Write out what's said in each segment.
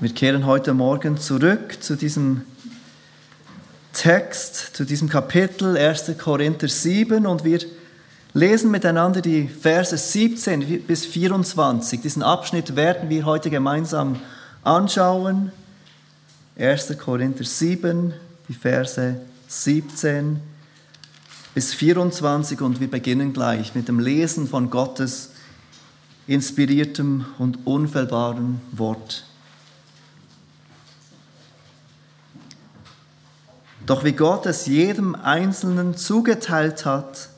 Wir kehren heute Morgen zurück zu diesem Text, zu diesem Kapitel 1. Korinther 7 und wir lesen miteinander die Verse 17 bis 24. Diesen Abschnitt werden wir heute gemeinsam anschauen. 1. Korinther 7, die Verse 17 bis 24 und wir beginnen gleich mit dem Lesen von Gottes inspiriertem und unfehlbarem Wort. Doch wie Gott es jedem Einzelnen zugeteilt hat,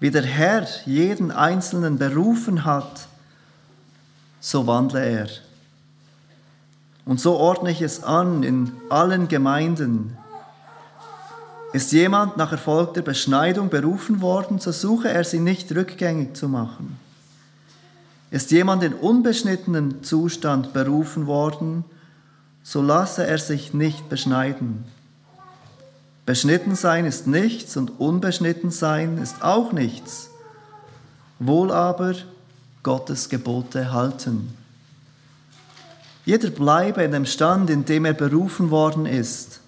wie der Herr jeden Einzelnen berufen hat, so wandle er. Und so ordne ich es an in allen Gemeinden. Ist jemand nach erfolgter Beschneidung berufen worden, so suche er sie nicht rückgängig zu machen. Ist jemand in unbeschnittenen Zustand berufen worden, so lasse er sich nicht beschneiden. Beschnitten sein ist nichts und unbeschnitten sein ist auch nichts. Wohl aber Gottes Gebote halten. Jeder bleibe in dem Stand, in dem er berufen worden ist.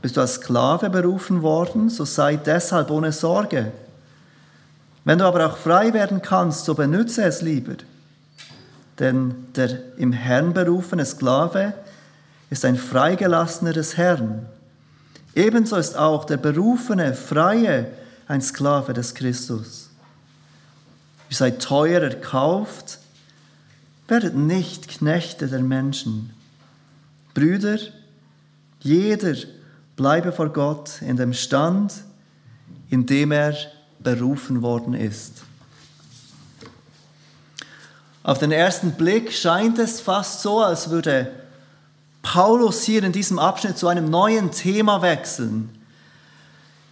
Bist du als Sklave berufen worden, so sei deshalb ohne Sorge. Wenn du aber auch frei werden kannst, so benütze es lieber. Denn der im Herrn berufene Sklave ist ein Freigelassener des Herrn. Ebenso ist auch der berufene, freie ein Sklave des Christus. Ihr seid teuer erkauft, werdet nicht Knechte der Menschen. Brüder, jeder bleibe vor Gott in dem Stand, in dem er berufen worden ist. Auf den ersten Blick scheint es fast so, als würde Paulus hier in diesem Abschnitt zu einem neuen Thema wechseln.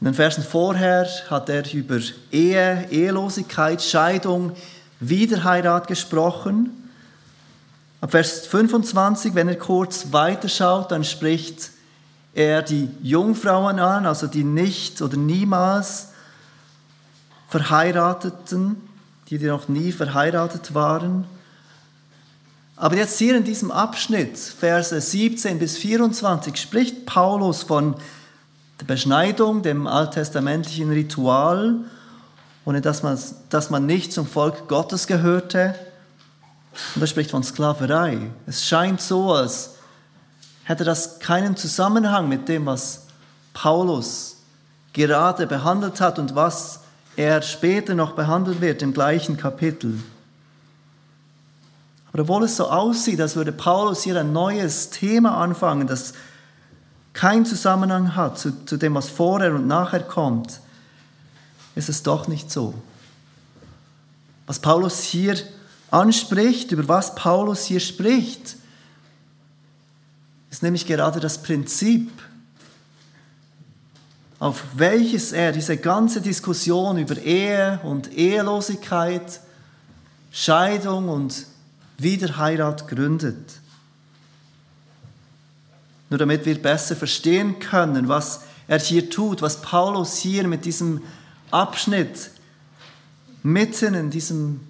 In den Versen vorher hat er über Ehe, Ehelosigkeit, Scheidung, Wiederheirat gesprochen. Ab Vers 25, wenn er kurz weiterschaut, dann spricht er die Jungfrauen an, also die nicht oder niemals Verheirateten, die, noch nie verheiratet waren. Aber jetzt hier in diesem Abschnitt, Verse 17 bis 24, spricht Paulus von der Beschneidung, dem alttestamentlichen Ritual, ohne dass man, dass man nicht zum Volk Gottes gehörte. Und er spricht von Sklaverei. Es scheint so, als hätte das keinen Zusammenhang mit dem, was Paulus gerade behandelt hat und was er später noch behandelt wird im gleichen Kapitel. Obwohl es so aussieht, als würde Paulus hier ein neues Thema anfangen, das keinen Zusammenhang hat zu, zu dem, was vorher und nachher kommt, ist es doch nicht so. Was Paulus hier anspricht, über was Paulus hier spricht, ist nämlich gerade das Prinzip, auf welches er diese ganze Diskussion über Ehe und Ehelosigkeit, Scheidung und Wiederheirat gründet. Nur damit wir besser verstehen können, was er hier tut, was Paulus hier mit diesem Abschnitt mitten in diesem,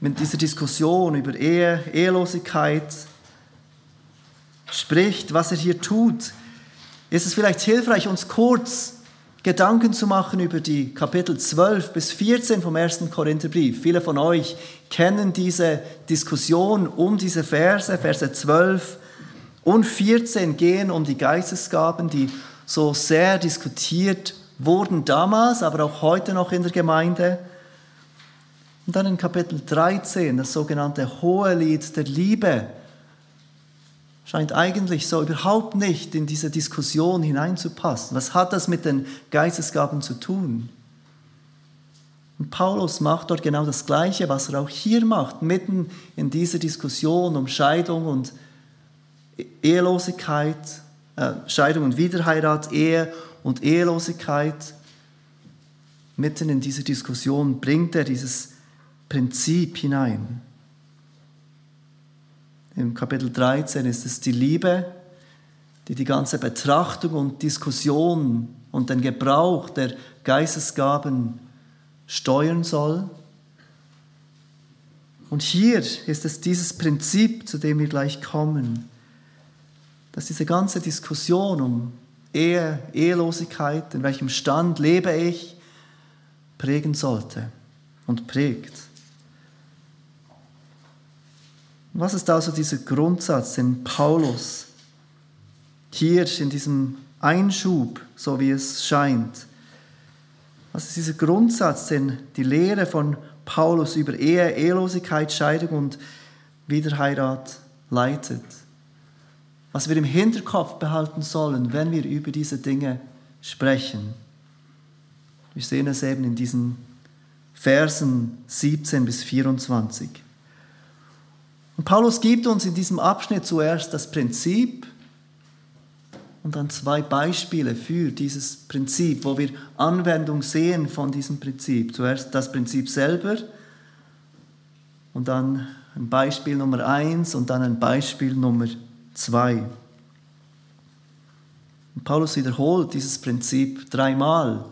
mit dieser Diskussion über Ehe, Ehelosigkeit spricht, was er hier tut, ist es vielleicht hilfreich, uns kurz Gedanken zu machen über die Kapitel 12 bis 14 vom ersten Korintherbrief. Viele von euch kennen diese Diskussion um diese Verse, Verse 12 und 14 gehen um die Geistesgaben, die so sehr diskutiert wurden damals, aber auch heute noch in der Gemeinde. Und dann in Kapitel 13 das sogenannte Hohelied der Liebe scheint eigentlich so überhaupt nicht in diese Diskussion hineinzupassen. Was hat das mit den Geistesgaben zu tun? Und Paulus macht dort genau das Gleiche, was er auch hier macht, mitten in dieser Diskussion um Scheidung und Ehelosigkeit, äh, Scheidung und Wiederheirat, Ehe und Ehelosigkeit. Mitten in dieser Diskussion bringt er dieses Prinzip hinein. Im Kapitel 13 ist es die Liebe, die die ganze Betrachtung und Diskussion und den Gebrauch der Geistesgaben steuern soll. Und hier ist es dieses Prinzip, zu dem wir gleich kommen, dass diese ganze Diskussion um Ehe, Ehelosigkeit, in welchem Stand lebe ich, prägen sollte und prägt. Was ist also dieser Grundsatz, den Paulus hier in diesem Einschub, so wie es scheint, was ist dieser Grundsatz, den die Lehre von Paulus über Ehe, Ehelosigkeit, Scheidung und Wiederheirat leitet? Was wir im Hinterkopf behalten sollen, wenn wir über diese Dinge sprechen. Wir sehen es eben in diesen Versen 17 bis 24. Und Paulus gibt uns in diesem Abschnitt zuerst das Prinzip und dann zwei Beispiele für dieses Prinzip, wo wir Anwendung sehen von diesem Prinzip. Zuerst das Prinzip selber und dann ein Beispiel Nummer eins und dann ein Beispiel Nummer zwei. Und Paulus wiederholt dieses Prinzip dreimal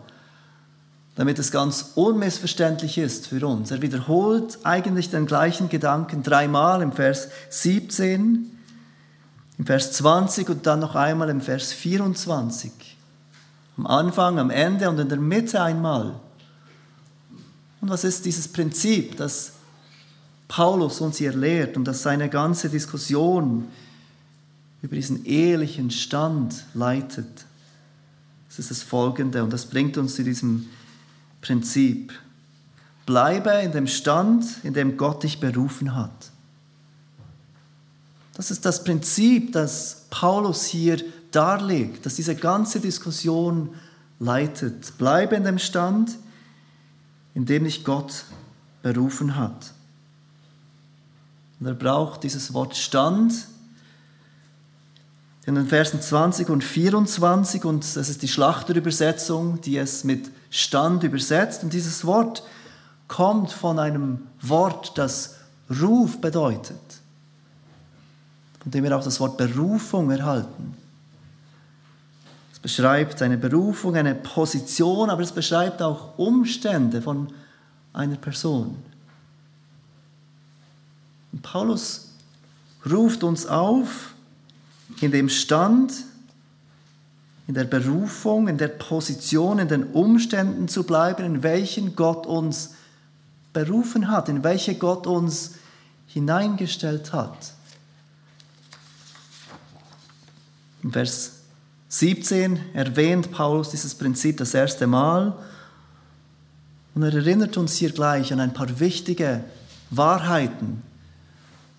damit es ganz unmissverständlich ist für uns. Er wiederholt eigentlich den gleichen Gedanken dreimal im Vers 17, im Vers 20 und dann noch einmal im Vers 24. Am Anfang, am Ende und in der Mitte einmal. Und was ist dieses Prinzip, das Paulus uns hier lehrt und das seine ganze Diskussion über diesen ehelichen Stand leitet? Das ist das Folgende und das bringt uns zu diesem Prinzip. Bleibe in dem Stand, in dem Gott dich berufen hat. Das ist das Prinzip, das Paulus hier darlegt, das diese ganze Diskussion leitet. Bleibe in dem Stand, in dem dich Gott berufen hat. Und er braucht dieses Wort Stand in den Versen 20 und 24 und das ist die Schlachterübersetzung, die es mit Stand übersetzt. Und dieses Wort kommt von einem Wort, das Ruf bedeutet, von dem wir auch das Wort Berufung erhalten. Es beschreibt eine Berufung, eine Position, aber es beschreibt auch Umstände von einer Person. Und Paulus ruft uns auf, in dem Stand, in der Berufung, in der Position, in den Umständen zu bleiben, in welchen Gott uns berufen hat, in welche Gott uns hineingestellt hat. Im Vers 17 erwähnt Paulus dieses Prinzip das erste Mal und er erinnert uns hier gleich an ein paar wichtige Wahrheiten,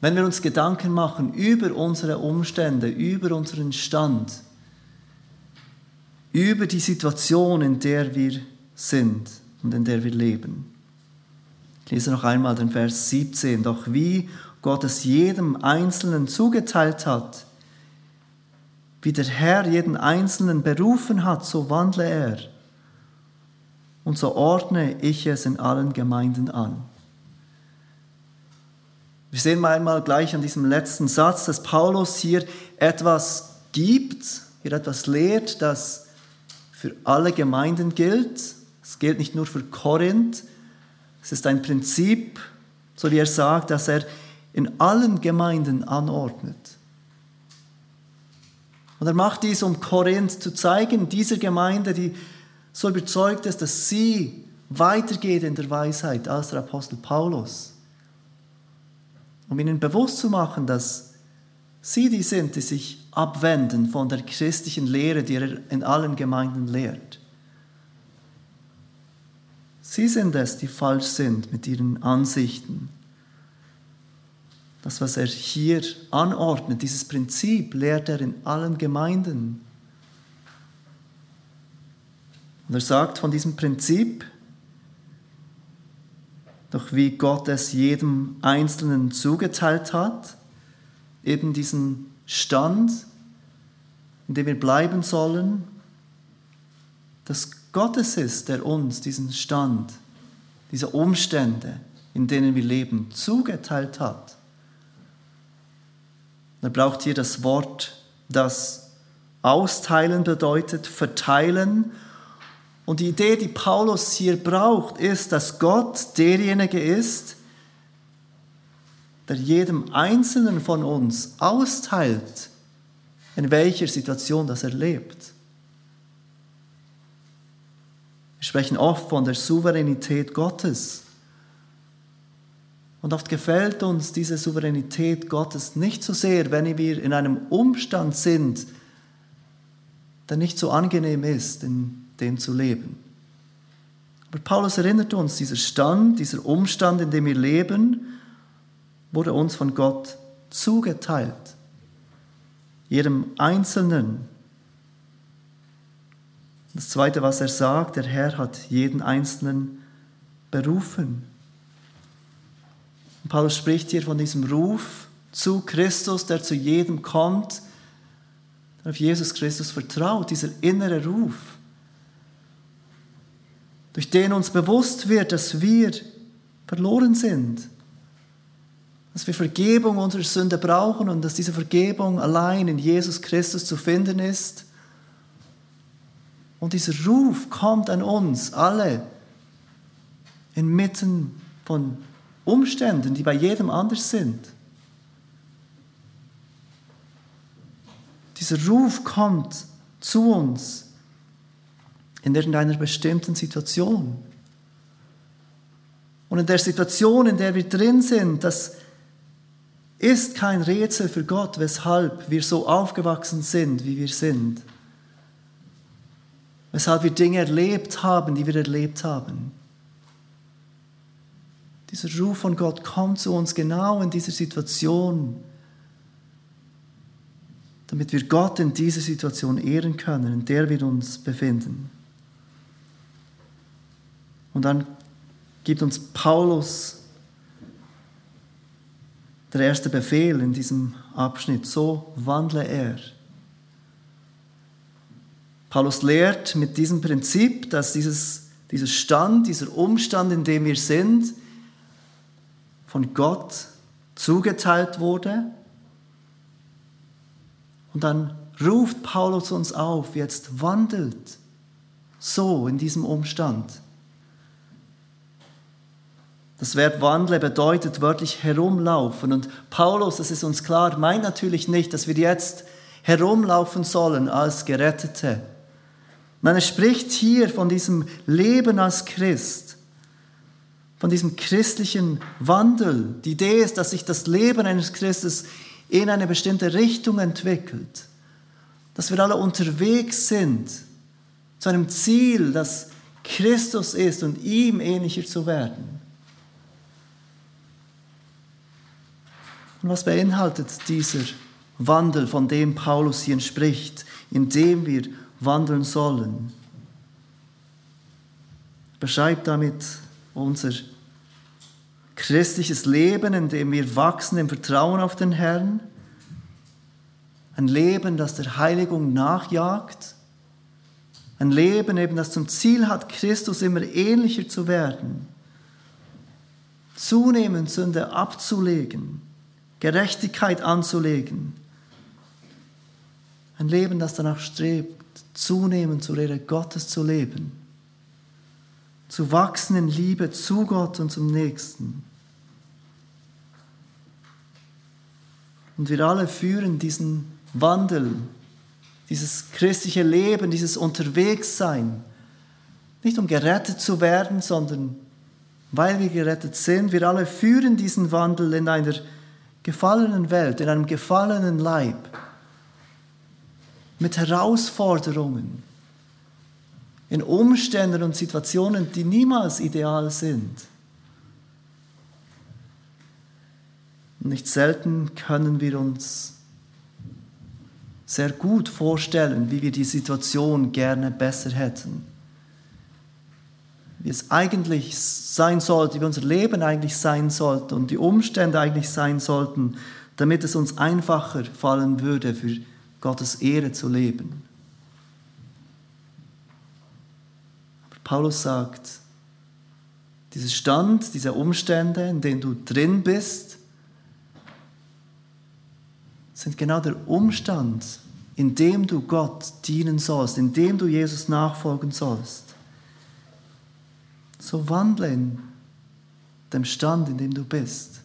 wenn wir uns Gedanken machen über unsere Umstände, über unseren Stand, über die Situation, in der wir sind und in der wir leben. Ich lese noch einmal den Vers 17. Doch wie Gott es jedem Einzelnen zugeteilt hat, wie der Herr jeden Einzelnen berufen hat, so wandle er. Und so ordne ich es in allen Gemeinden an. Wir sehen mal einmal gleich an diesem letzten Satz, dass Paulus hier etwas gibt, hier etwas lehrt, das für alle Gemeinden gilt. Es gilt nicht nur für Korinth. Es ist ein Prinzip, so wie er sagt, dass er in allen Gemeinden anordnet. Und er macht dies, um Korinth zu zeigen, dieser Gemeinde, die so überzeugt ist, dass sie weitergeht in der Weisheit als der Apostel Paulus um ihnen bewusst zu machen, dass sie die sind, die sich abwenden von der christlichen Lehre, die er in allen Gemeinden lehrt. Sie sind es, die falsch sind mit ihren Ansichten. Das, was er hier anordnet, dieses Prinzip, lehrt er in allen Gemeinden. Und er sagt von diesem Prinzip, doch wie Gott es jedem Einzelnen zugeteilt hat, eben diesen Stand, in dem wir bleiben sollen, dass Gott es ist, der uns diesen Stand, diese Umstände, in denen wir leben, zugeteilt hat. Er braucht hier das Wort, das austeilen bedeutet, verteilen und die Idee, die Paulus hier braucht, ist, dass Gott derjenige ist, der jedem Einzelnen von uns austeilt, in welcher Situation das er lebt. Wir sprechen oft von der Souveränität Gottes. Und oft gefällt uns diese Souveränität Gottes nicht so sehr, wenn wir in einem Umstand sind, der nicht so angenehm ist, in dem zu leben. Aber Paulus erinnert uns, dieser Stand, dieser Umstand, in dem wir leben, wurde uns von Gott zugeteilt. Jedem Einzelnen. Das Zweite, was er sagt, der Herr hat jeden Einzelnen berufen. Und Paulus spricht hier von diesem Ruf zu Christus, der zu jedem kommt, der auf Jesus Christus vertraut, dieser innere Ruf, durch den uns bewusst wird, dass wir verloren sind, dass wir Vergebung unserer Sünde brauchen und dass diese Vergebung allein in Jesus Christus zu finden ist. Und dieser Ruf kommt an uns alle inmitten von Umständen, die bei jedem anders sind. Dieser Ruf kommt zu uns in irgendeiner bestimmten Situation. Und in der Situation, in der wir drin sind, das ist kein Rätsel für Gott, weshalb wir so aufgewachsen sind, wie wir sind. Weshalb wir Dinge erlebt haben, die wir erlebt haben. Dieser Ruf von Gott kommt zu uns genau in dieser Situation, damit wir Gott in dieser Situation ehren können, in der wir uns befinden. Und dann gibt uns Paulus der erste Befehl in diesem Abschnitt. So wandle er. Paulus lehrt mit diesem Prinzip, dass dieses, dieser Stand, dieser Umstand, in dem wir sind, von Gott zugeteilt wurde. Und dann ruft Paulus uns auf, jetzt wandelt so in diesem Umstand. Das Wort wandle bedeutet wörtlich herumlaufen. Und Paulus, das ist uns klar, meint natürlich nicht, dass wir jetzt herumlaufen sollen als Gerettete. Nein, er spricht hier von diesem Leben als Christ, von diesem christlichen Wandel. Die Idee ist, dass sich das Leben eines Christus in eine bestimmte Richtung entwickelt. Dass wir alle unterwegs sind zu einem Ziel, das Christus ist und ihm ähnlicher zu werden. Und was beinhaltet dieser Wandel, von dem Paulus hier spricht, in dem wir wandeln sollen? Beschreibt damit unser christliches Leben, in dem wir wachsen im Vertrauen auf den Herrn. Ein Leben, das der Heiligung nachjagt. Ein Leben eben, das zum Ziel hat, Christus immer ähnlicher zu werden. Zunehmend Sünde abzulegen Gerechtigkeit anzulegen. Ein Leben, das danach strebt, zunehmend zur Ehre Gottes zu leben. Zu wachsen in Liebe zu Gott und zum Nächsten. Und wir alle führen diesen Wandel, dieses christliche Leben, dieses Unterwegssein, nicht um gerettet zu werden, sondern weil wir gerettet sind. Wir alle führen diesen Wandel in einer gefallenen Welt, in einem gefallenen Leib, mit Herausforderungen, in Umständen und Situationen, die niemals ideal sind. Nicht selten können wir uns sehr gut vorstellen, wie wir die Situation gerne besser hätten wie es eigentlich sein sollte, wie unser Leben eigentlich sein sollte und die Umstände eigentlich sein sollten, damit es uns einfacher fallen würde, für Gottes Ehre zu leben. Aber Paulus sagt, dieser Stand, diese Umstände, in denen du drin bist, sind genau der Umstand, in dem du Gott dienen sollst, in dem du Jesus nachfolgen sollst. So wandle in dem Stand, in dem du bist.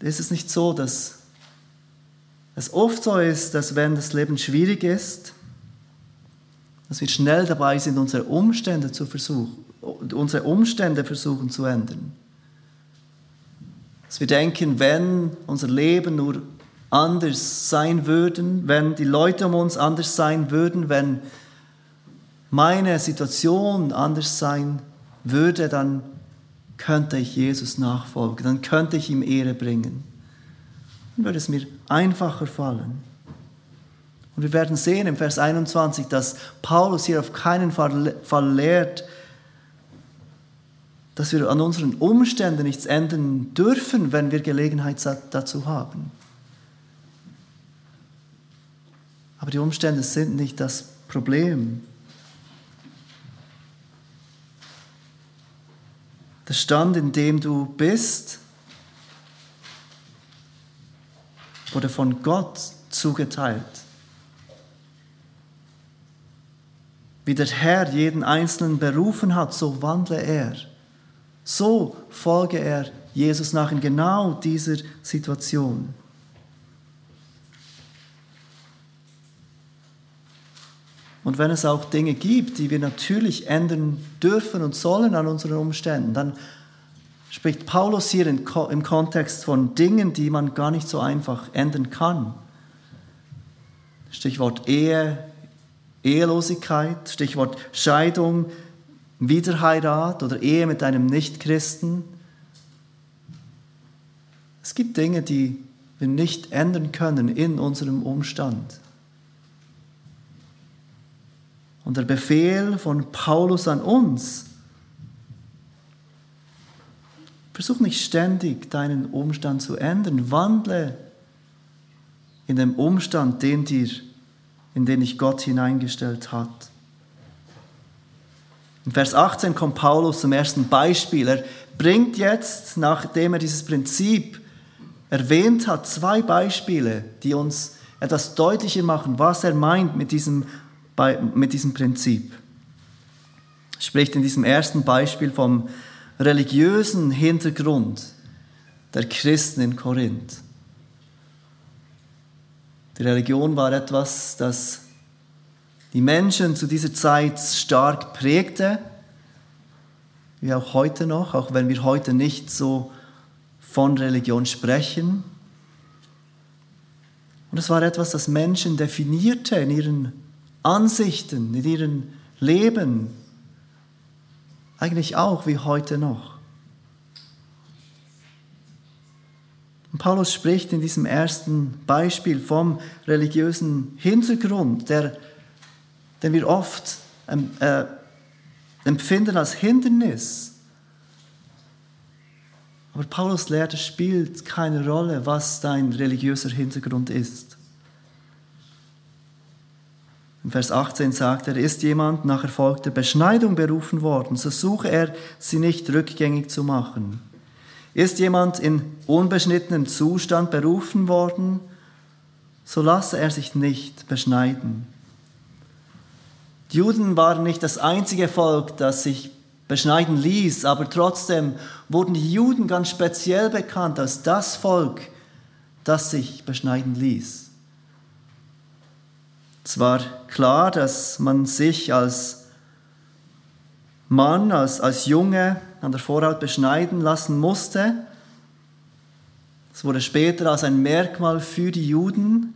ist es nicht so, dass es oft so ist, dass wenn das Leben schwierig ist, dass wir schnell dabei sind, unsere Umstände zu versuchen, unsere Umstände versuchen zu ändern. Dass wir denken, wenn unser Leben nur anders sein würden, wenn die Leute um uns anders sein würden, wenn meine Situation anders sein würde, dann könnte ich Jesus nachfolgen, dann könnte ich ihm Ehre bringen. Dann würde es mir einfacher fallen. Und wir werden sehen im Vers 21, dass Paulus hier auf keinen Fall lehrt, dass wir an unseren Umständen nichts ändern dürfen, wenn wir Gelegenheit dazu haben. Aber die Umstände sind nicht das Problem. Der Stand, in dem du bist, wurde von Gott zugeteilt. Wie der Herr jeden Einzelnen berufen hat, so wandle er. So folge er Jesus nach in genau dieser Situation. Und wenn es auch Dinge gibt, die wir natürlich ändern dürfen und sollen an unseren Umständen, dann spricht Paulus hier im Kontext von Dingen, die man gar nicht so einfach ändern kann. Stichwort Ehe, Ehelosigkeit, Stichwort Scheidung, Wiederheirat oder Ehe mit einem Nichtchristen. Es gibt Dinge, die wir nicht ändern können in unserem Umstand. Und der Befehl von Paulus an uns, versuch nicht ständig deinen Umstand zu ändern, wandle in dem Umstand, den dir, in den dich Gott hineingestellt hat. In Vers 18 kommt Paulus zum ersten Beispiel. Er bringt jetzt, nachdem er dieses Prinzip erwähnt hat, zwei Beispiele, die uns etwas deutlicher machen, was er meint mit diesem, mit diesem Prinzip. Er spricht in diesem ersten Beispiel vom religiösen Hintergrund der Christen in Korinth. Die Religion war etwas, das die Menschen zu dieser Zeit stark prägte, wie auch heute noch, auch wenn wir heute nicht so von Religion sprechen. Und es war etwas, das Menschen definierte in ihren Ansichten, in ihrem Leben, eigentlich auch wie heute noch. Und Paulus spricht in diesem ersten Beispiel vom religiösen Hintergrund, der den wir oft ähm, äh, empfinden als Hindernis. Aber Paulus lehrt, es spielt keine Rolle, was dein religiöser Hintergrund ist. Vers 18 sagt er, ist jemand nach erfolgter Beschneidung berufen worden, so suche er, sie nicht rückgängig zu machen. Ist jemand in unbeschnittenem Zustand berufen worden, so lasse er sich nicht beschneiden. Die Juden waren nicht das einzige Volk, das sich beschneiden ließ, aber trotzdem wurden die Juden ganz speziell bekannt als das Volk, das sich beschneiden ließ. Es war klar, dass man sich als Mann, als, als Junge an der Vorhaut beschneiden lassen musste. Es wurde später als ein Merkmal für die Juden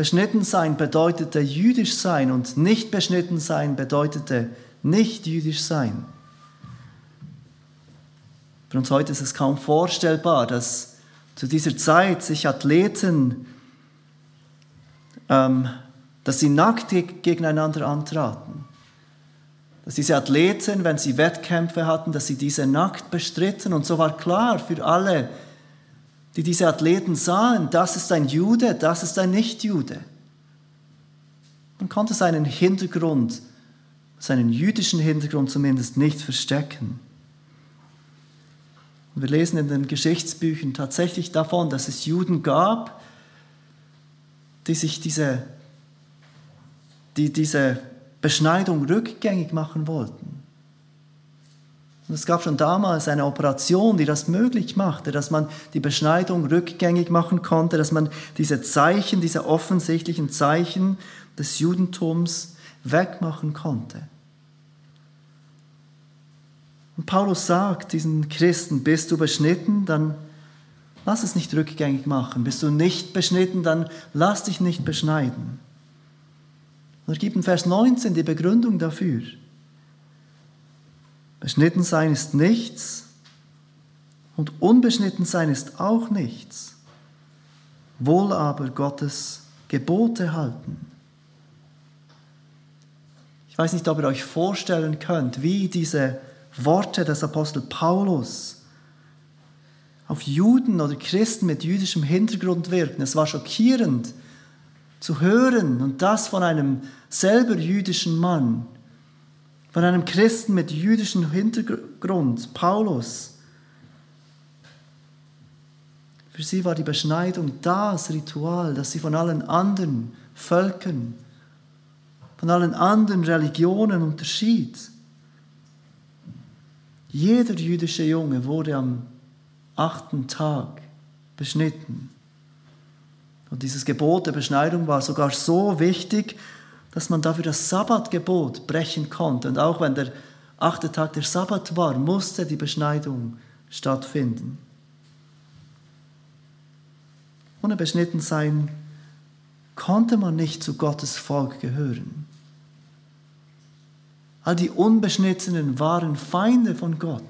Beschnitten sein bedeutete jüdisch sein und nicht beschnitten sein bedeutete nicht jüdisch sein. Für uns heute ist es kaum vorstellbar, dass zu dieser Zeit sich Athleten, ähm, dass sie nackt gegeneinander antraten. Dass diese Athleten, wenn sie Wettkämpfe hatten, dass sie diese nackt bestritten. Und so war klar für alle, die diese Athleten sahen, das ist ein Jude, das ist ein Nichtjude. Man konnte seinen Hintergrund, seinen jüdischen Hintergrund zumindest nicht verstecken. Und wir lesen in den Geschichtsbüchern tatsächlich davon, dass es Juden gab, die sich diese, die diese Beschneidung rückgängig machen wollten. Und es gab schon damals eine Operation, die das möglich machte, dass man die Beschneidung rückgängig machen konnte, dass man diese Zeichen, diese offensichtlichen Zeichen des Judentums wegmachen konnte. Und Paulus sagt diesen Christen, bist du beschnitten, dann lass es nicht rückgängig machen. Bist du nicht beschnitten, dann lass dich nicht beschneiden. Und er gibt in Vers 19 die Begründung dafür. Beschnitten sein ist nichts und unbeschnitten sein ist auch nichts. Wohl aber Gottes Gebote halten. Ich weiß nicht, ob ihr euch vorstellen könnt, wie diese Worte des Apostel Paulus auf Juden oder Christen mit jüdischem Hintergrund wirken. Es war schockierend zu hören und das von einem selber jüdischen Mann, von einem Christen mit jüdischem Hintergrund, Paulus. Für sie war die Beschneidung das Ritual, das sie von allen anderen Völkern, von allen anderen Religionen unterschied. Jeder jüdische Junge wurde am achten Tag beschnitten. Und dieses Gebot der Beschneidung war sogar so wichtig, dass man dafür das Sabbatgebot brechen konnte. Und auch wenn der achte Tag der Sabbat war, musste die Beschneidung stattfinden. Ohne beschnitten sein konnte man nicht zu Gottes Volk gehören. All die Unbeschnittenen waren Feinde von Gott.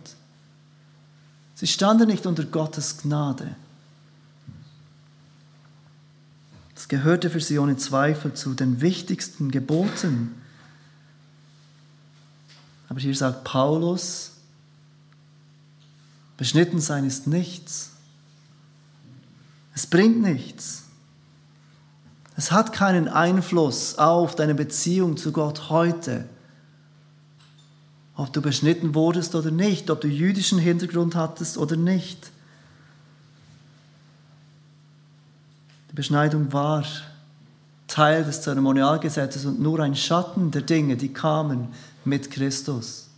Sie standen nicht unter Gottes Gnade. Es gehörte für sie ohne Zweifel zu den wichtigsten Geboten. Aber hier sagt Paulus, beschnitten sein ist nichts. Es bringt nichts. Es hat keinen Einfluss auf deine Beziehung zu Gott heute. Ob du beschnitten wurdest oder nicht, ob du jüdischen Hintergrund hattest oder nicht. Die Beschneidung war Teil des Zeremonialgesetzes und nur ein Schatten der Dinge, die kamen mit Christus.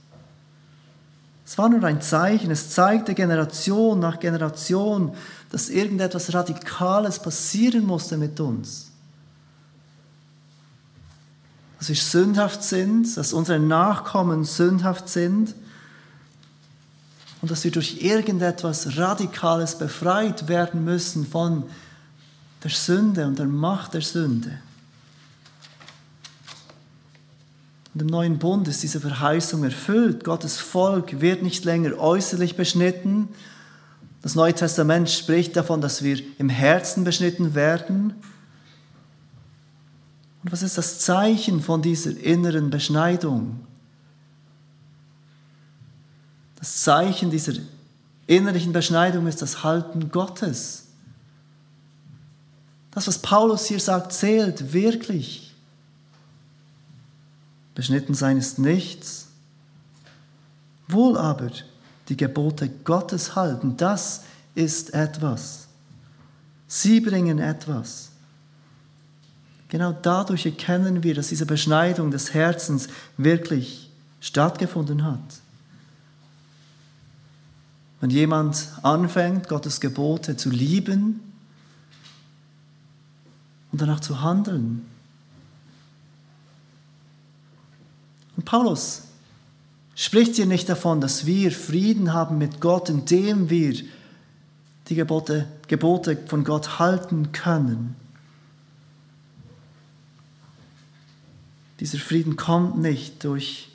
Es war nur ein Zeichen, es zeigte Generation nach Generation, dass irgendetwas Radikales passieren musste mit uns. Dass wir sündhaft sind, dass unsere Nachkommen sündhaft sind und dass wir durch irgendetwas Radikales befreit werden müssen von der Sünde und der Macht der Sünde. Und im neuen Bund ist diese Verheißung erfüllt. Gottes Volk wird nicht länger äußerlich beschnitten. Das Neue Testament spricht davon, dass wir im Herzen beschnitten werden. Und was ist das Zeichen von dieser inneren Beschneidung? Das Zeichen dieser innerlichen Beschneidung ist das Halten Gottes. Das, was Paulus hier sagt, zählt wirklich. Beschnitten sein ist nichts. Wohl aber die Gebote Gottes halten, das ist etwas. Sie bringen etwas. Genau dadurch erkennen wir, dass diese Beschneidung des Herzens wirklich stattgefunden hat. Wenn jemand anfängt, Gottes Gebote zu lieben, und danach zu handeln. Und Paulus spricht hier nicht davon, dass wir Frieden haben mit Gott, indem wir die Gebote, Gebote von Gott halten können. Dieser Frieden kommt nicht durch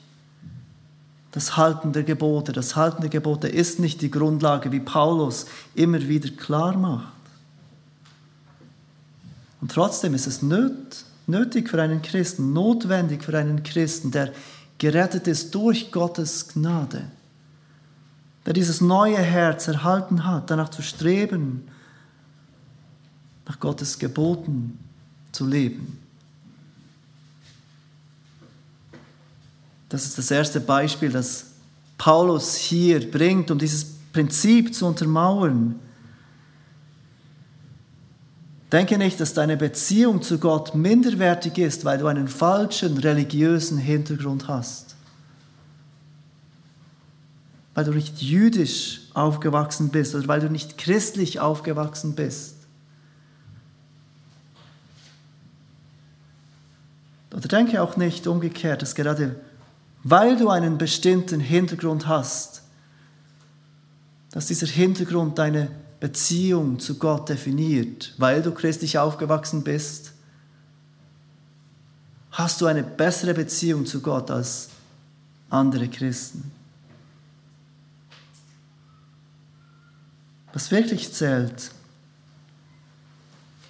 das Halten der Gebote. Das Halten der Gebote ist nicht die Grundlage, wie Paulus immer wieder klar macht. Und trotzdem ist es nötig für einen Christen, notwendig für einen Christen, der gerettet ist durch Gottes Gnade, der dieses neue Herz erhalten hat, danach zu streben, nach Gottes Geboten zu leben. Das ist das erste Beispiel, das Paulus hier bringt, um dieses Prinzip zu untermauern. Denke nicht, dass deine Beziehung zu Gott minderwertig ist, weil du einen falschen religiösen Hintergrund hast. weil du nicht jüdisch aufgewachsen bist oder weil du nicht christlich aufgewachsen bist. Oder denke auch nicht umgekehrt, dass gerade weil du einen bestimmten Hintergrund hast, dass dieser Hintergrund deine Beziehung zu Gott definiert, weil du christlich aufgewachsen bist, hast du eine bessere Beziehung zu Gott als andere Christen. Was wirklich zählt,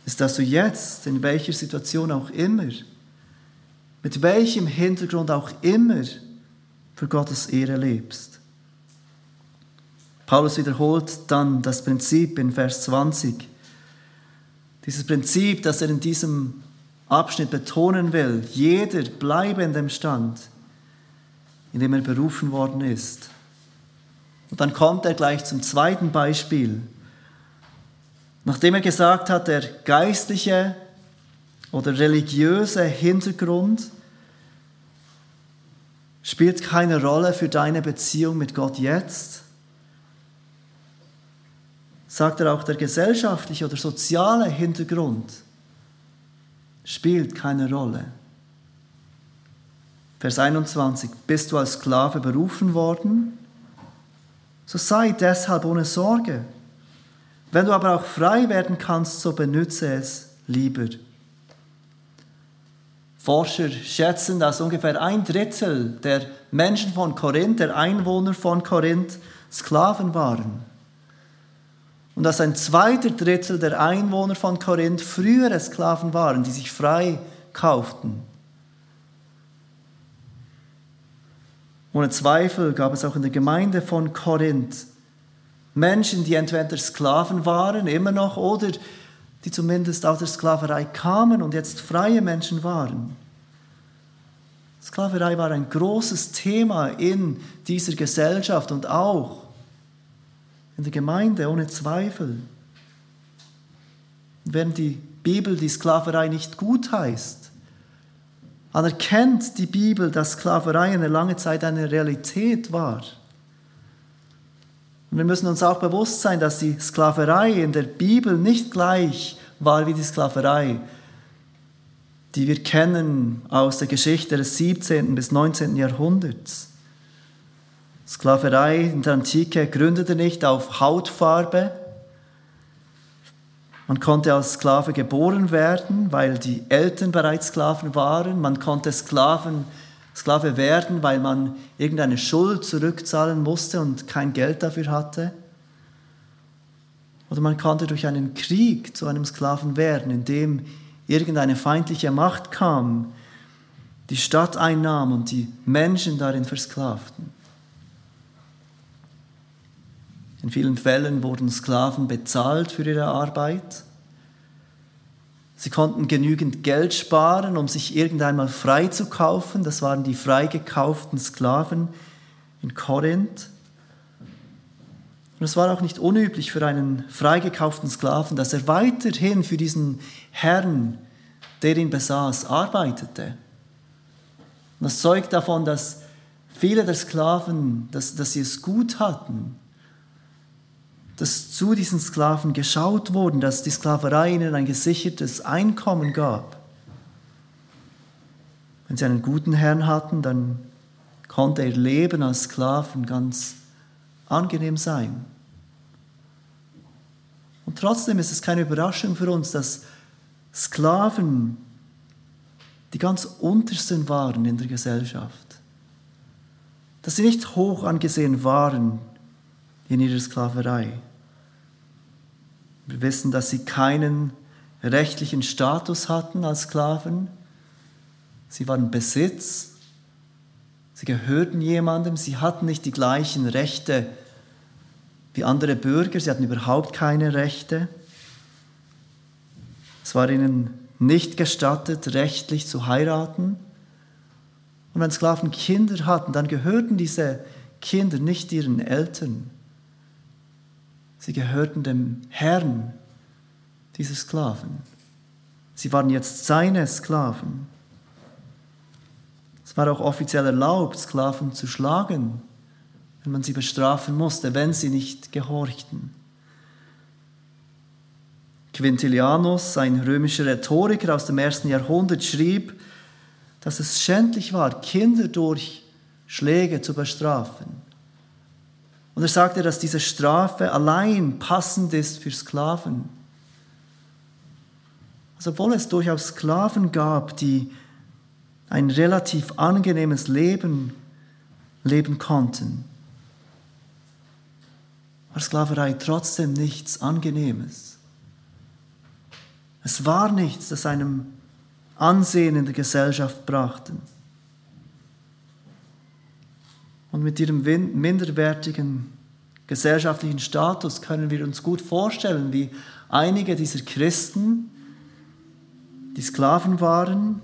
ist, dass du jetzt, in welcher Situation auch immer, mit welchem Hintergrund auch immer, für Gottes Ehre lebst. Paulus wiederholt dann das Prinzip in Vers 20. Dieses Prinzip, das er in diesem Abschnitt betonen will. Jeder bleibe in dem Stand, in dem er berufen worden ist. Und dann kommt er gleich zum zweiten Beispiel. Nachdem er gesagt hat, der geistliche oder religiöse Hintergrund spielt keine Rolle für deine Beziehung mit Gott jetzt, sagt er auch, der gesellschaftliche oder soziale Hintergrund spielt keine Rolle. Vers 21, bist du als Sklave berufen worden? So sei deshalb ohne Sorge. Wenn du aber auch frei werden kannst, so benütze es lieber. Forscher schätzen, dass ungefähr ein Drittel der Menschen von Korinth, der Einwohner von Korinth, Sklaven waren und dass ein zweiter Drittel der Einwohner von Korinth frühere Sklaven waren, die sich frei kauften. Ohne Zweifel gab es auch in der Gemeinde von Korinth Menschen, die entweder Sklaven waren, immer noch, oder die zumindest aus der Sklaverei kamen und jetzt freie Menschen waren. Sklaverei war ein großes Thema in dieser Gesellschaft und auch in der Gemeinde, ohne Zweifel. Während die Bibel die Sklaverei nicht gut heißt, anerkennt die Bibel, dass Sklaverei eine lange Zeit eine Realität war. Und wir müssen uns auch bewusst sein, dass die Sklaverei in der Bibel nicht gleich war wie die Sklaverei, die wir kennen aus der Geschichte des 17. bis 19. Jahrhunderts. Sklaverei in der Antike gründete nicht auf Hautfarbe. Man konnte als Sklave geboren werden, weil die Eltern bereits Sklaven waren. Man konnte Sklaven, Sklave werden, weil man irgendeine Schuld zurückzahlen musste und kein Geld dafür hatte. Oder man konnte durch einen Krieg zu einem Sklaven werden, indem irgendeine feindliche Macht kam, die Stadt einnahm und die Menschen darin versklavten. In vielen Fällen wurden Sklaven bezahlt für ihre Arbeit. Sie konnten genügend Geld sparen, um sich irgendeinmal frei zu kaufen. Das waren die freigekauften Sklaven in Korinth. Und es war auch nicht unüblich für einen freigekauften Sklaven, dass er weiterhin für diesen Herrn, der ihn besaß, arbeitete. Und das zeugt davon, dass viele der Sklaven, dass, dass sie es gut hatten, dass zu diesen Sklaven geschaut wurden, dass die Sklaverei ihnen ein gesichertes Einkommen gab. Wenn sie einen guten Herrn hatten, dann konnte ihr Leben als Sklaven ganz angenehm sein. Und trotzdem ist es keine Überraschung für uns, dass Sklaven die ganz untersten waren in der Gesellschaft. Dass sie nicht hoch angesehen waren in ihrer Sklaverei. Wir wissen, dass sie keinen rechtlichen Status hatten als Sklaven. Sie waren Besitz. Sie gehörten jemandem. Sie hatten nicht die gleichen Rechte wie andere Bürger. Sie hatten überhaupt keine Rechte. Es war ihnen nicht gestattet, rechtlich zu heiraten. Und wenn Sklaven Kinder hatten, dann gehörten diese Kinder nicht ihren Eltern. Sie gehörten dem Herrn dieser Sklaven. Sie waren jetzt seine Sklaven. Es war auch offiziell erlaubt, Sklaven zu schlagen, wenn man sie bestrafen musste, wenn sie nicht gehorchten. Quintilianus, ein römischer Rhetoriker aus dem ersten Jahrhundert, schrieb, dass es schändlich war, Kinder durch Schläge zu bestrafen. Und er sagte, dass diese Strafe allein passend ist für Sklaven. Also obwohl es durchaus Sklaven gab, die ein relativ angenehmes Leben leben konnten, war Sklaverei trotzdem nichts Angenehmes. Es war nichts, das einem Ansehen in der Gesellschaft brachten. Und mit ihrem minderwertigen gesellschaftlichen Status können wir uns gut vorstellen, wie einige dieser Christen, die Sklaven waren,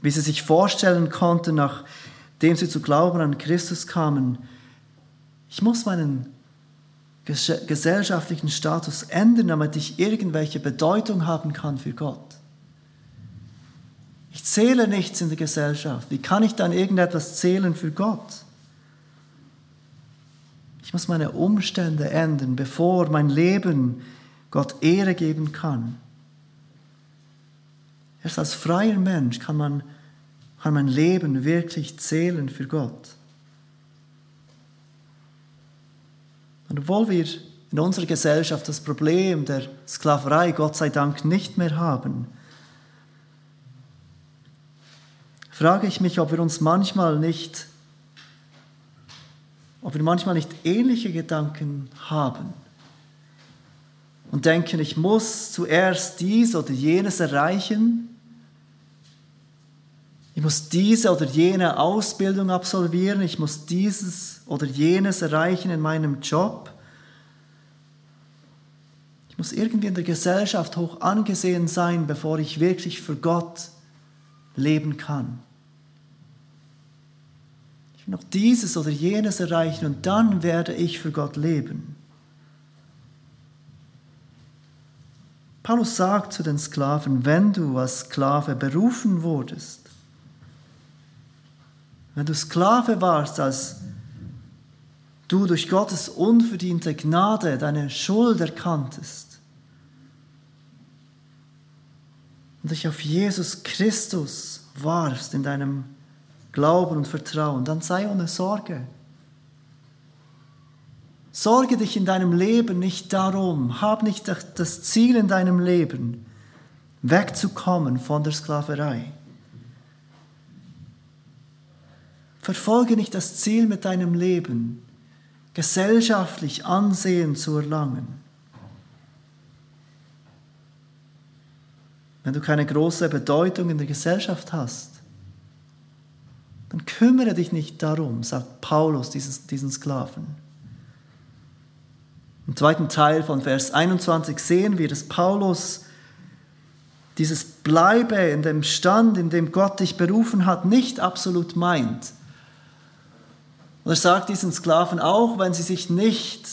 wie sie sich vorstellen konnten, nachdem sie zu Glauben an Christus kamen, ich muss meinen gesellschaftlichen Status ändern, damit ich irgendwelche Bedeutung haben kann für Gott. Ich zähle nichts in der Gesellschaft. Wie kann ich dann irgendetwas zählen für Gott? Ich muss meine Umstände ändern, bevor mein Leben Gott Ehre geben kann. Erst als freier Mensch kann, man, kann mein Leben wirklich zählen für Gott. Und obwohl wir in unserer Gesellschaft das Problem der Sklaverei Gott sei Dank nicht mehr haben, frage ich mich, ob wir uns manchmal nicht, ob wir manchmal nicht ähnliche Gedanken haben und denken, ich muss zuerst dies oder jenes erreichen, ich muss diese oder jene Ausbildung absolvieren, ich muss dieses oder jenes erreichen in meinem Job. Ich muss irgendwie in der Gesellschaft hoch angesehen sein, bevor ich wirklich für Gott leben kann noch dieses oder jenes erreichen und dann werde ich für Gott leben. Paulus sagt zu den Sklaven, wenn du als Sklave berufen wurdest, wenn du Sklave warst, als du durch Gottes unverdiente Gnade deine Schuld erkanntest und dich auf Jesus Christus warst in deinem Glauben und Vertrauen, dann sei ohne Sorge. Sorge dich in deinem Leben nicht darum, hab nicht das Ziel in deinem Leben, wegzukommen von der Sklaverei. Verfolge nicht das Ziel mit deinem Leben, gesellschaftlich Ansehen zu erlangen. Wenn du keine große Bedeutung in der Gesellschaft hast, dann kümmere dich nicht darum, sagt Paulus dieses, diesen Sklaven. Im zweiten Teil von Vers 21 sehen wir, dass Paulus dieses Bleibe in dem Stand, in dem Gott dich berufen hat, nicht absolut meint. Und er sagt diesen Sklaven auch, wenn sie sich nicht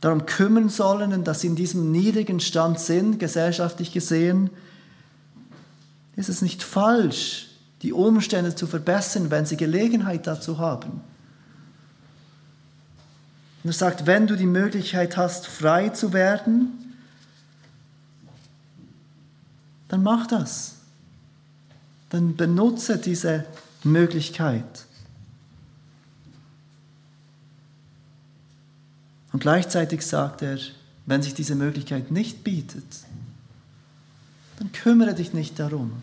darum kümmern sollen, dass sie in diesem niedrigen Stand sind, gesellschaftlich gesehen, ist es nicht falsch, die Umstände zu verbessern, wenn sie Gelegenheit dazu haben. Und er sagt, wenn du die Möglichkeit hast, frei zu werden, dann mach das. Dann benutze diese Möglichkeit. Und gleichzeitig sagt er, wenn sich diese Möglichkeit nicht bietet, dann kümmere dich nicht darum.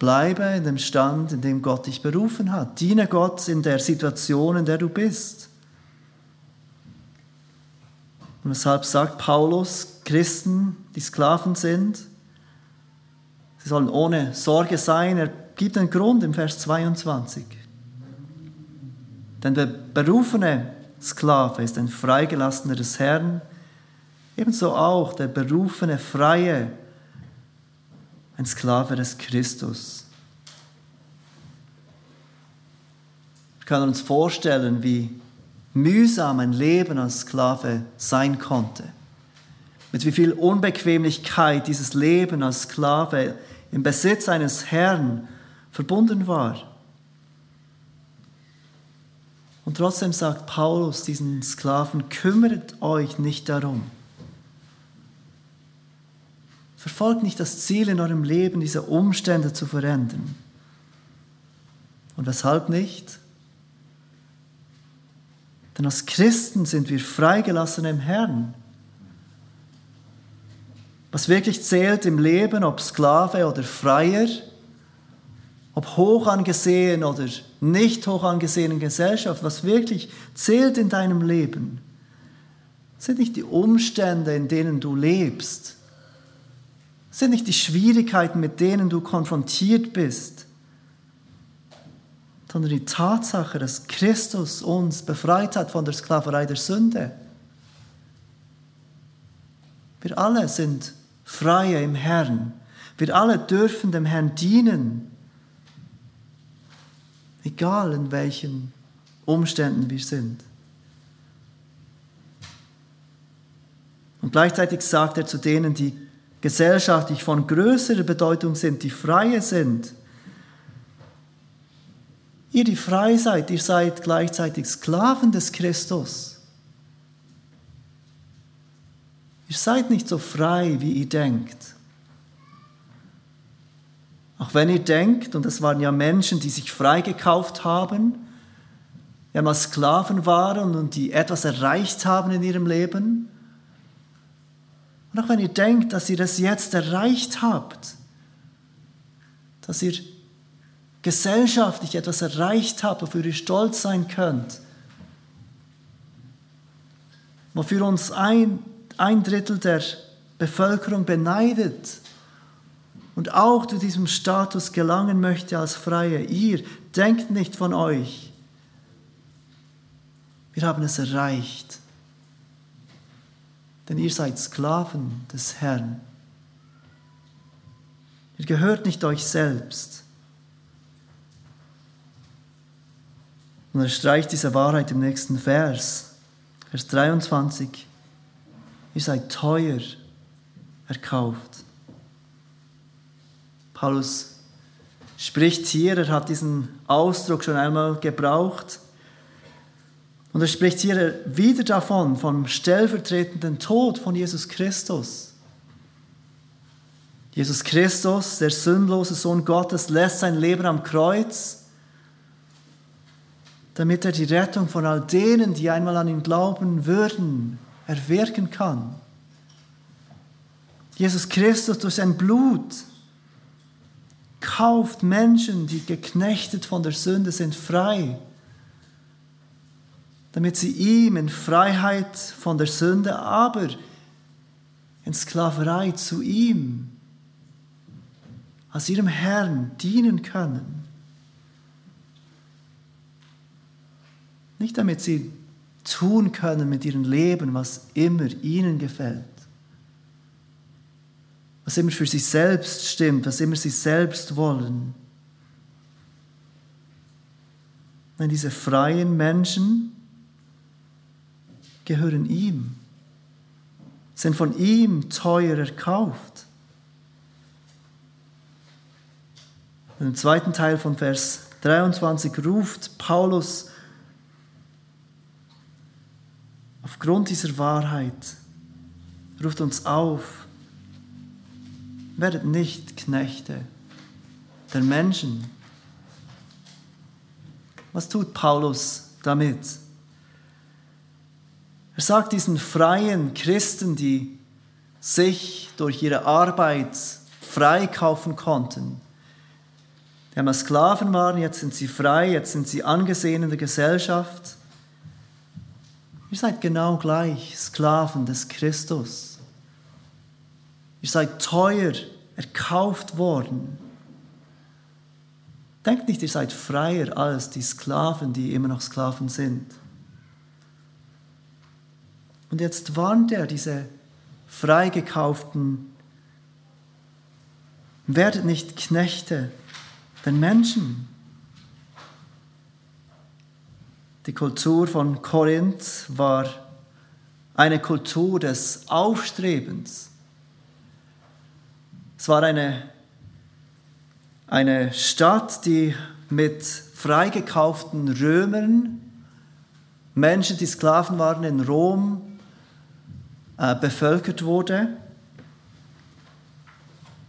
Bleibe in dem Stand, in dem Gott dich berufen hat. Diene Gott in der Situation, in der du bist. Und weshalb sagt Paulus, Christen, die Sklaven sind, sie sollen ohne Sorge sein. Er gibt einen Grund im Vers 22. Denn der berufene Sklave ist ein Freigelassener des Herrn, ebenso auch der berufene Freie ein Sklave des Christus. Wir können uns vorstellen, wie mühsam ein Leben als Sklave sein konnte. Mit wie viel Unbequemlichkeit dieses Leben als Sklave im Besitz eines Herrn verbunden war. Und trotzdem sagt Paulus diesen Sklaven, kümmert euch nicht darum. Verfolgt nicht das Ziel in eurem Leben, diese Umstände zu verändern. Und weshalb nicht? Denn als Christen sind wir freigelassen im Herrn. Was wirklich zählt im Leben, ob Sklave oder Freier, ob hoch angesehen oder nicht hoch angesehen in Gesellschaft, was wirklich zählt in deinem Leben, sind nicht die Umstände, in denen du lebst, sind nicht die Schwierigkeiten, mit denen du konfrontiert bist, sondern die Tatsache, dass Christus uns befreit hat von der Sklaverei der Sünde. Wir alle sind Freie im Herrn. Wir alle dürfen dem Herrn dienen, egal in welchen Umständen wir sind. Und gleichzeitig sagt er zu denen, die gesellschaftlich von größerer Bedeutung sind, die freie sind, ihr, die frei seid, ihr seid gleichzeitig Sklaven des Christus. Ihr seid nicht so frei, wie ihr denkt. Auch wenn ihr denkt, und es waren ja Menschen, die sich freigekauft haben, die einmal Sklaven waren und die etwas erreicht haben in ihrem Leben. Und auch wenn ihr denkt, dass ihr es jetzt erreicht habt, dass ihr gesellschaftlich etwas erreicht habt, wofür ihr stolz sein könnt, wofür uns ein, ein Drittel der Bevölkerung beneidet und auch zu diesem Status gelangen möchte als Freie. Ihr denkt nicht von euch. Wir haben es erreicht. Denn ihr seid Sklaven des Herrn. Ihr gehört nicht euch selbst. Und er streicht diese Wahrheit im nächsten Vers, Vers 23. Ihr seid teuer erkauft. Paulus spricht hier, er hat diesen Ausdruck schon einmal gebraucht. Und er spricht hier wieder davon, vom stellvertretenden Tod von Jesus Christus. Jesus Christus, der sündlose Sohn Gottes, lässt sein Leben am Kreuz, damit er die Rettung von all denen, die einmal an ihn glauben würden, erwirken kann. Jesus Christus durch sein Blut kauft Menschen, die geknechtet von der Sünde sind, frei, damit sie ihm in Freiheit von der Sünde, aber in Sklaverei zu ihm, als ihrem Herrn dienen können. Nicht damit sie tun können mit ihrem Leben, was immer ihnen gefällt. Was immer für sie selbst stimmt, was immer sie selbst wollen. Nein, diese freien Menschen gehören ihm, sind von ihm teuer erkauft. Im zweiten Teil von Vers 23 ruft Paulus Aufgrund dieser Wahrheit ruft uns auf, werdet nicht Knechte der Menschen. Was tut Paulus damit? Er sagt diesen freien Christen, die sich durch ihre Arbeit freikaufen konnten, die einmal Sklaven waren, jetzt sind sie frei, jetzt sind sie angesehen in der Gesellschaft. Ihr seid genau gleich Sklaven des Christus. Ihr seid teuer erkauft worden. Denkt nicht, ihr seid freier als die Sklaven, die immer noch Sklaven sind. Und jetzt warnt er diese freigekauften, werdet nicht Knechte den Menschen. Die Kultur von Korinth war eine Kultur des Aufstrebens. Es war eine, eine Stadt, die mit freigekauften Römern Menschen, die Sklaven waren in Rom, äh, bevölkert wurde.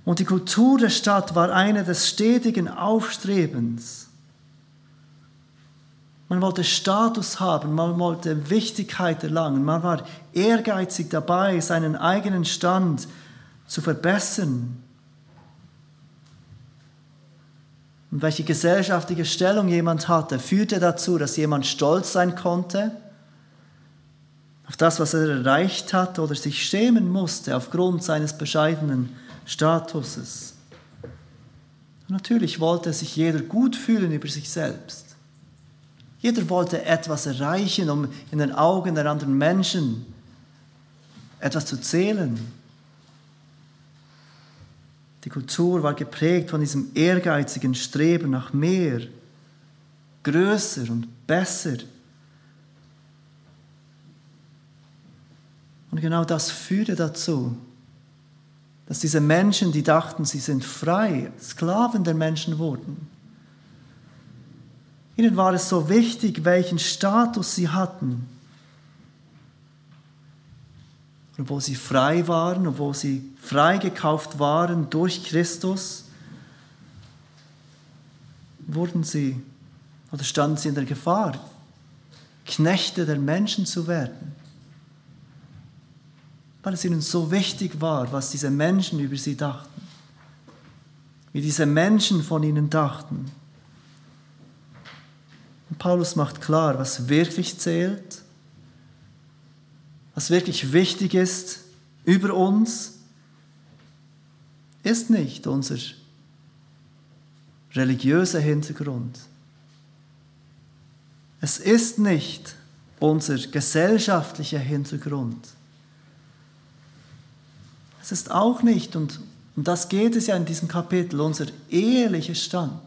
Und die Kultur der Stadt war eine des stetigen Aufstrebens. Man wollte Status haben, man wollte Wichtigkeit erlangen, man war ehrgeizig dabei, seinen eigenen Stand zu verbessern. Und welche gesellschaftliche Stellung jemand hatte, führte dazu, dass jemand stolz sein konnte auf das, was er erreicht hat oder sich schämen musste aufgrund seines bescheidenen Statuses. Und natürlich wollte sich jeder gut fühlen über sich selbst. Jeder wollte etwas erreichen, um in den Augen der anderen Menschen etwas zu zählen. Die Kultur war geprägt von diesem ehrgeizigen Streben nach mehr, größer und besser. Und genau das führte dazu, dass diese Menschen, die dachten, sie sind frei, Sklaven der Menschen wurden. Ihnen war es so wichtig, welchen Status sie hatten. Und wo sie frei waren und wo sie freigekauft waren durch Christus, wurden sie oder standen sie in der Gefahr, Knechte der Menschen zu werden. Weil es ihnen so wichtig war, was diese Menschen über sie dachten, wie diese Menschen von ihnen dachten. Und Paulus macht klar, was wirklich zählt was wirklich wichtig ist über uns, ist nicht unser religiöser Hintergrund. Es ist nicht unser gesellschaftlicher Hintergrund. Es ist auch nicht, und um das geht es ja in diesem Kapitel, unser ehelicher Stand.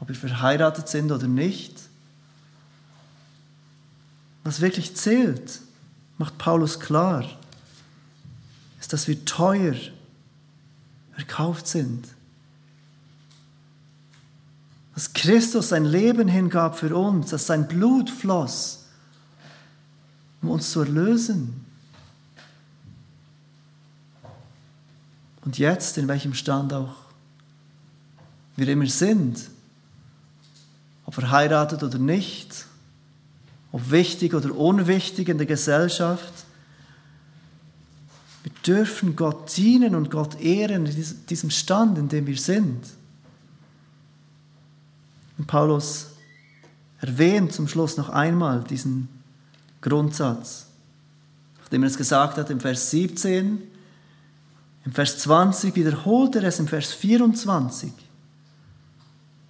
Ob wir verheiratet sind oder nicht, was wirklich zählt, macht Paulus klar, ist, dass wir teuer erkauft sind. Dass Christus sein Leben hingab für uns, dass sein Blut floss, um uns zu erlösen. Und jetzt, in welchem Stand auch wir immer sind, ob verheiratet oder nicht, ob wichtig oder unwichtig in der Gesellschaft. Wir dürfen Gott dienen und Gott ehren in diesem Stand, in dem wir sind. Und Paulus erwähnt zum Schluss noch einmal diesen Grundsatz. Nachdem er es gesagt hat im Vers 17, im Vers 20 wiederholt er es im Vers 24.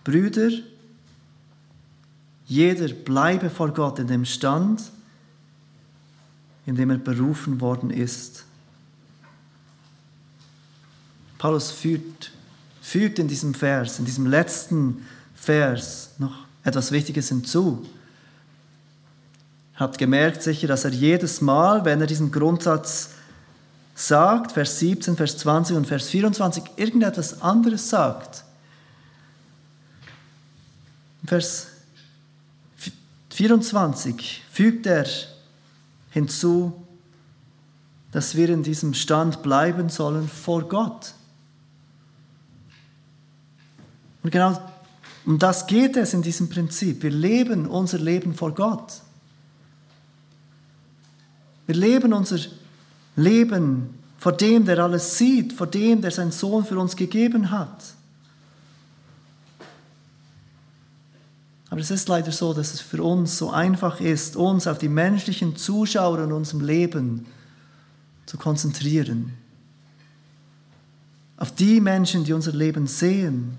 Brüder, jeder bleibe vor Gott in dem Stand, in dem er berufen worden ist. Paulus fügt, fügt in diesem Vers, in diesem letzten Vers noch etwas Wichtiges hinzu. Habt gemerkt sicher, dass er jedes Mal, wenn er diesen Grundsatz sagt, Vers 17, Vers 20 und Vers 24, irgendetwas anderes sagt. Vers 24 fügt er hinzu, dass wir in diesem Stand bleiben sollen vor Gott. Und genau um das geht es in diesem Prinzip. Wir leben unser Leben vor Gott. Wir leben unser Leben vor dem, der alles sieht, vor dem, der seinen Sohn für uns gegeben hat. Aber es ist leider so, dass es für uns so einfach ist, uns auf die menschlichen Zuschauer in unserem Leben zu konzentrieren. Auf die Menschen, die unser Leben sehen.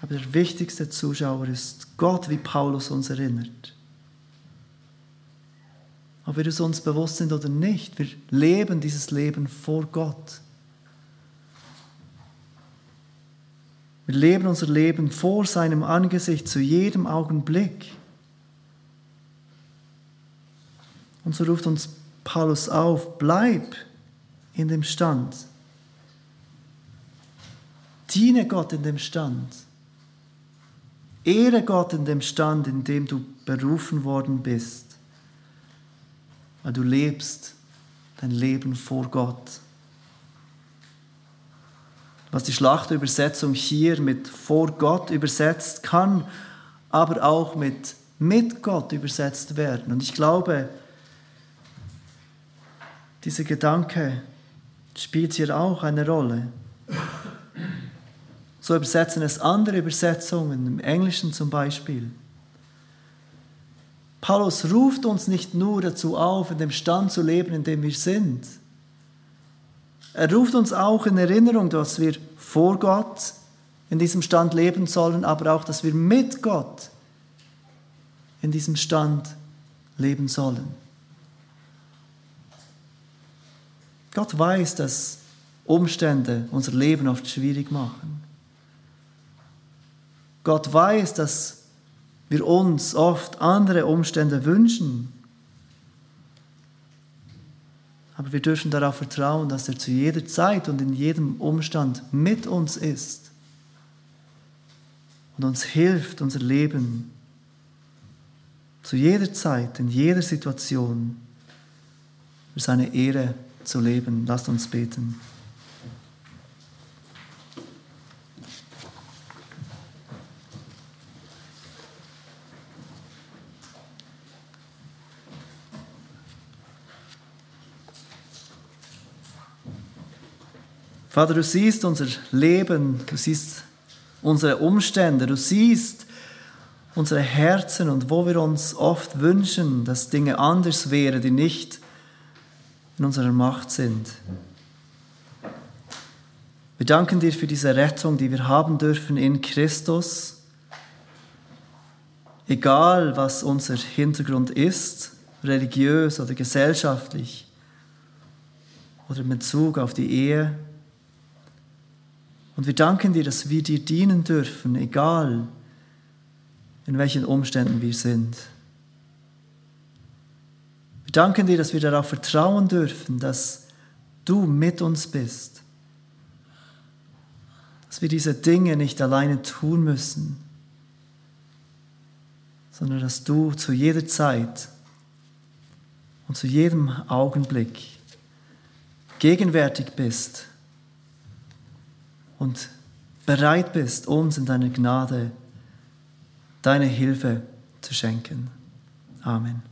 Aber der wichtigste Zuschauer ist Gott, wie Paulus uns erinnert. Ob wir es uns bewusst sind oder nicht, wir leben dieses Leben vor Gott. Wir leben unser Leben vor seinem Angesicht zu jedem Augenblick. Und so ruft uns Paulus auf, bleib in dem Stand. Diene Gott in dem Stand. Ehre Gott in dem Stand, in dem du berufen worden bist, weil du lebst dein Leben vor Gott. Was die Schlachterübersetzung hier mit vor Gott übersetzt, kann aber auch mit mit Gott übersetzt werden. Und ich glaube, dieser Gedanke spielt hier auch eine Rolle. So übersetzen es andere Übersetzungen, im Englischen zum Beispiel. Paulus ruft uns nicht nur dazu auf, in dem Stand zu leben, in dem wir sind. Er ruft uns auch in Erinnerung, dass wir vor Gott in diesem Stand leben sollen, aber auch, dass wir mit Gott in diesem Stand leben sollen. Gott weiß, dass Umstände unser Leben oft schwierig machen. Gott weiß, dass wir uns oft andere Umstände wünschen. Aber wir dürfen darauf vertrauen, dass er zu jeder Zeit und in jedem Umstand mit uns ist und uns hilft, unser Leben zu jeder Zeit, in jeder Situation für seine Ehre zu leben. Lasst uns beten. Vater, du siehst unser Leben, du siehst unsere Umstände, du siehst unsere Herzen und wo wir uns oft wünschen, dass Dinge anders wären, die nicht in unserer Macht sind. Wir danken dir für diese Rettung, die wir haben dürfen in Christus. Egal, was unser Hintergrund ist, religiös oder gesellschaftlich oder in Bezug auf die Ehe, und wir danken dir, dass wir dir dienen dürfen, egal in welchen Umständen wir sind. Wir danken dir, dass wir darauf vertrauen dürfen, dass du mit uns bist. Dass wir diese Dinge nicht alleine tun müssen, sondern dass du zu jeder Zeit und zu jedem Augenblick gegenwärtig bist und bereit bist, uns in deiner Gnade deine Hilfe zu schenken. Amen.